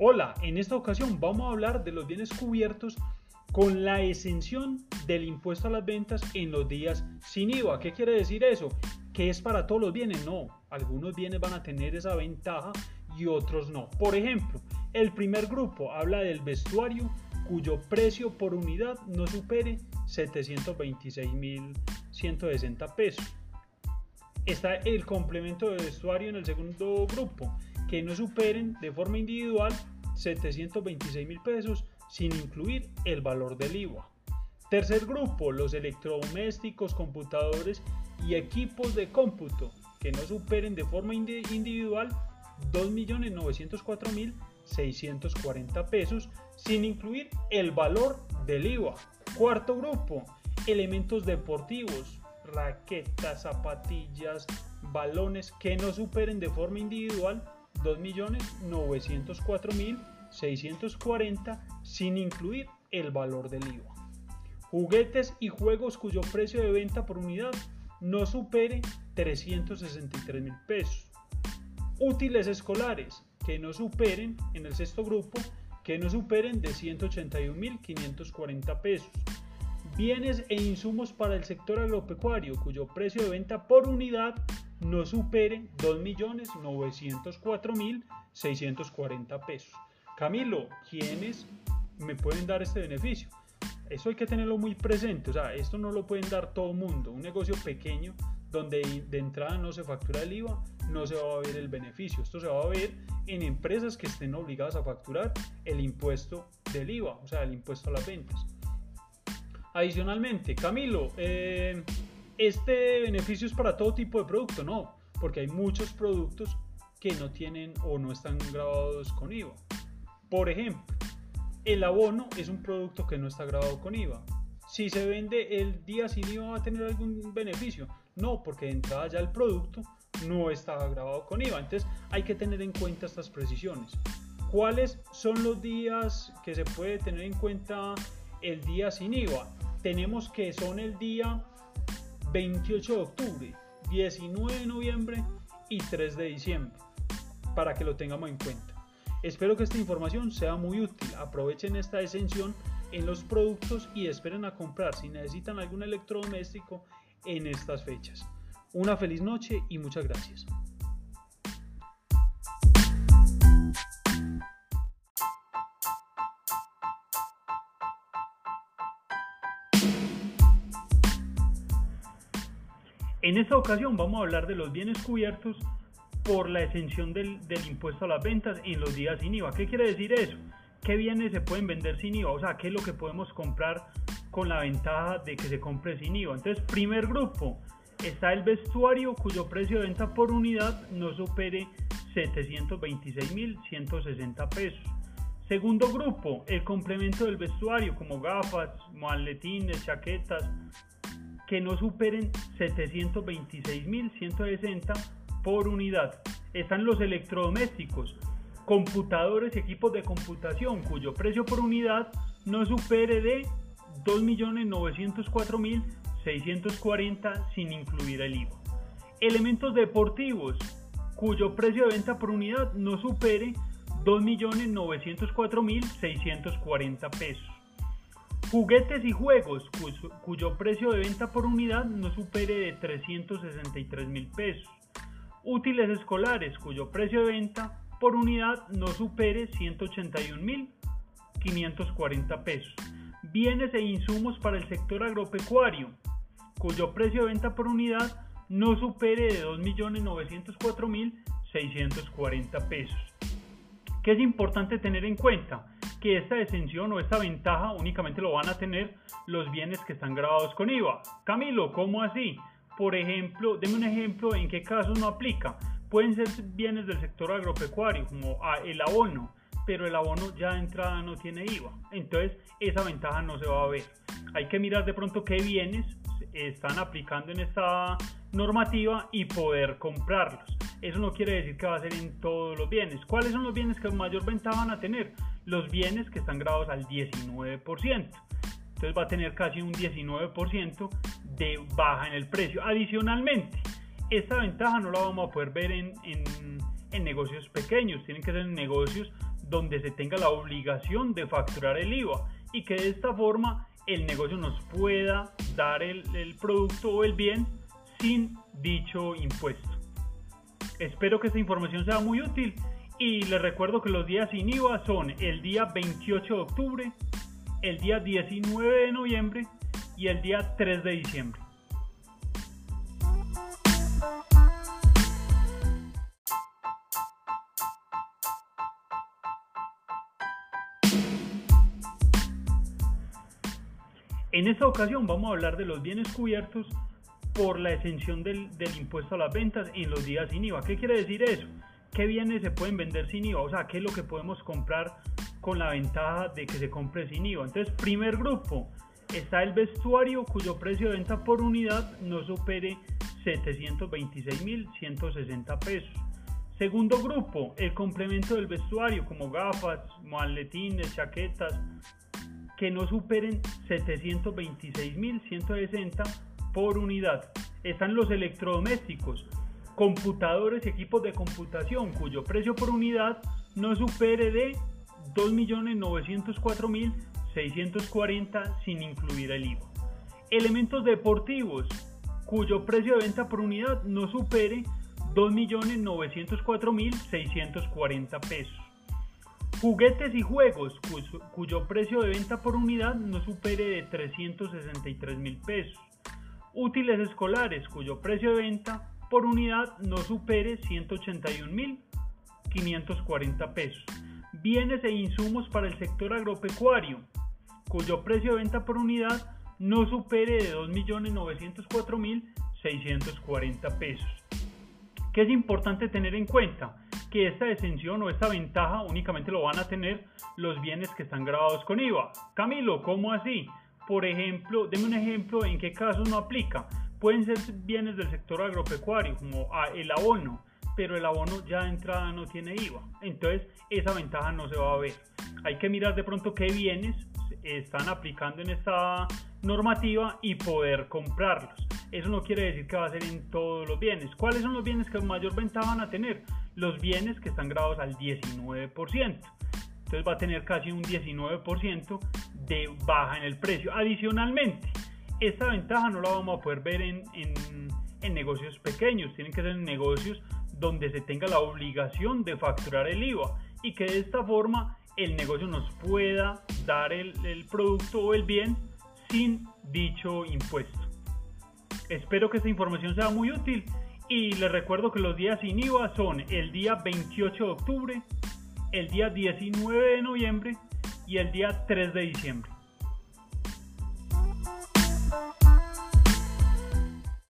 Hola, en esta ocasión vamos a hablar de los bienes cubiertos con la exención del impuesto a las ventas en los días sin IVA. ¿Qué quiere decir eso? Que es para todos los bienes. No, algunos bienes van a tener esa ventaja y otros no. Por ejemplo, el primer grupo habla del vestuario cuyo precio por unidad no supere 726.160 pesos. Está el complemento de vestuario en el segundo grupo que no superen de forma individual 726 mil pesos sin incluir el valor del IVA. Tercer grupo, los electrodomésticos, computadores y equipos de cómputo que no superen de forma individual 2.904.640 pesos sin incluir el valor del IVA. Cuarto grupo, elementos deportivos, raquetas, zapatillas, balones que no superen de forma individual 2.904.640 sin incluir el valor del IVA. Juguetes y juegos cuyo precio de venta por unidad no supere 363 mil pesos. Útiles escolares que no superen, en el sexto grupo, que no superen de 181.540 pesos. Bienes e insumos para el sector agropecuario cuyo precio de venta por unidad no supere 2.904.640 pesos. Camilo, ¿quiénes me pueden dar este beneficio? Eso hay que tenerlo muy presente, o sea, esto no lo pueden dar todo el mundo. Un negocio pequeño donde de entrada no se factura el IVA, no se va a ver el beneficio. Esto se va a ver en empresas que estén obligadas a facturar el impuesto del IVA, o sea, el impuesto a las ventas. Adicionalmente, Camilo, eh, este beneficio es para todo tipo de producto, no, porque hay muchos productos que no tienen o no están grabados con IVA. Por ejemplo, el abono es un producto que no está grabado con IVA. Si se vende el día sin IVA va a tener algún beneficio. No, porque de entrada ya el producto no está grabado con IVA. Entonces hay que tener en cuenta estas precisiones. ¿Cuáles son los días que se puede tener en cuenta el día sin IVA? Tenemos que son el día 28 de octubre, 19 de noviembre y 3 de diciembre, para que lo tengamos en cuenta. Espero que esta información sea muy útil. Aprovechen esta exención en los productos y esperen a comprar si necesitan algún electrodoméstico en estas fechas. Una feliz noche y muchas gracias. En esta ocasión vamos a hablar de los bienes cubiertos por la exención del, impuesto a las ventas en los días sin IVA. ¿Qué quiere decir eso? ¿Qué bienes se pueden vender sin IVA? O sea, ¿qué es lo que podemos comprar con la ventaja de que se compre sin IVA? Entonces, primer grupo, está el vestuario cuyo precio de venta por unidad no supere 726.160 pesos. Segundo grupo, el complemento del vestuario como gafas, maletines, chaquetas, que no superen 726.160 por unidad. Están los electrodomésticos, computadores y equipos de computación cuyo precio por unidad no supere de 2.904.640 sin incluir el IVA. Elementos deportivos cuyo precio de venta por unidad no supere 2.904.640 pesos. Juguetes y juegos cuyo, precio de venta por unidad no supere de 363 mil pesos. Útiles escolares cuyo precio de venta por unidad no supere 181 mil 540 pesos. Bienes e insumos para el sector agropecuario cuyo precio de venta por unidad no supere de 2.904.640 pesos. ¿Qué es importante tener en cuenta? Que esta exención o esta ventaja únicamente lo van a tener los bienes que están grabados con IVA. Camilo, ¿cómo así? Por ejemplo, deme un ejemplo en qué casos no aplica. Pueden ser bienes del sector agropecuario, como ah, el abono, pero el abono ya de entrada no tiene IVA. Entonces, esa ventaja no se va a ver. Hay que mirar de pronto qué bienes están aplicando en esta normativa y poder comprarlos. Eso no quiere decir que va a ser en todos los bienes. ¿Cuáles son los bienes que mayor ventaja van a tener? Los bienes que están grabados al 19%. Entonces va a tener casi un 19% de baja en el precio. Adicionalmente, esta ventaja no la vamos a poder ver en, en, en negocios pequeños, tienen que ser negocios donde se tenga la obligación de facturar el IVA y que de esta forma el negocio nos pueda dar el, el producto o el bien sin dicho impuesto. Espero que esta información sea muy útil y les recuerdo que los días sin IVA son el día 28 de octubre, el día 19 de noviembre y el día 3 de diciembre. En esta ocasión vamos a hablar de los bienes cubiertos por la exención del, impuesto a las ventas en los días sin IVA. ¿Qué quiere decir eso? ¿Qué bienes se pueden vender sin IVA? O sea, ¿qué es lo que podemos comprar con la ventaja de que se compre sin IVA? Entonces, primer grupo, está el vestuario cuyo precio de venta por unidad no supere 726.160 pesos. Segundo grupo, el complemento del vestuario como gafas, maletines, chaquetas, que no superen 726.160 por unidad. Están los electrodomésticos, computadores y equipos de computación cuyo precio por unidad no supere de 2.904.640 sin incluir el IVA. Elementos deportivos cuyo precio de venta por unidad no supere 2.904.640 pesos. Juguetes y juegos cuyo, precio de venta por unidad no supere de 363 mil pesos. Útiles escolares cuyo precio de venta por unidad no supere 181 mil 540 pesos. Bienes e insumos para el sector agropecuario cuyo precio de venta por unidad no supere de 2.904.640 pesos. ¿Qué es importante tener en cuenta? que esta exención o esta ventaja únicamente lo van a tener los bienes que están grabados con IVA. Camilo, ¿cómo así? Por ejemplo, deme un ejemplo en qué casos no aplica. Pueden ser bienes del sector agropecuario, como ah, el abono, pero el abono ya de entrada no tiene IVA. Entonces, esa ventaja no se va a ver. Hay que mirar de pronto qué bienes están aplicando en esta normativa y poder comprarlos. Eso no quiere decir que va a ser en todos los bienes. ¿Cuáles son los bienes que mayor ventaja van a tener? Los bienes que están grabados al 19%. Entonces va a tener casi un 19% de baja en el precio. Adicionalmente, esta ventaja no la vamos a poder ver en, en negocios pequeños. Tienen que ser negocios donde se tenga la obligación de facturar el IVA y que de esta forma el negocio nos pueda dar el, el producto o el bien sin dicho impuesto. Espero que esta información sea muy útil y les recuerdo que los días sin IVA son el día 28 de octubre, el día 19 de noviembre y el día 3 de diciembre.